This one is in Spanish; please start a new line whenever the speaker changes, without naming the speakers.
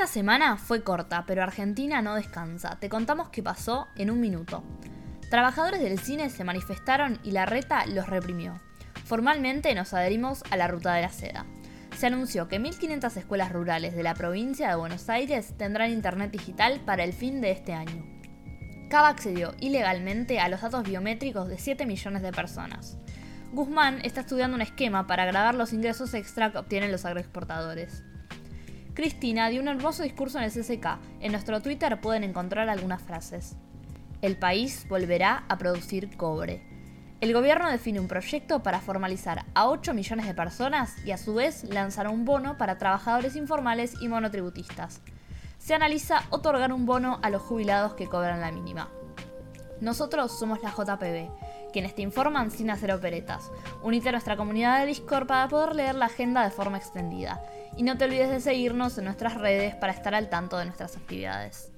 Esta semana fue corta, pero Argentina no descansa. Te contamos qué pasó en un minuto. Trabajadores del cine se manifestaron y la reta los reprimió. Formalmente nos adherimos a la Ruta de la Seda. Se anunció que 1.500 escuelas rurales de la provincia de Buenos Aires tendrán internet digital para el fin de este año. Cava accedió ilegalmente a los datos biométricos de 7 millones de personas. Guzmán está estudiando un esquema para grabar los ingresos extra que obtienen los agroexportadores. Cristina dio un hermoso discurso en el CCK. En nuestro Twitter pueden encontrar algunas frases. El país volverá a producir cobre. El gobierno define un proyecto para formalizar a 8 millones de personas y a su vez lanzará un bono para trabajadores informales y monotributistas. Se analiza otorgar un bono a los jubilados que cobran la mínima. Nosotros somos la JPB, quienes te informan sin hacer operetas. Unite a nuestra comunidad de Discord para poder leer la agenda de forma extendida. Y no te olvides de seguirnos en nuestras redes para estar al tanto de nuestras actividades.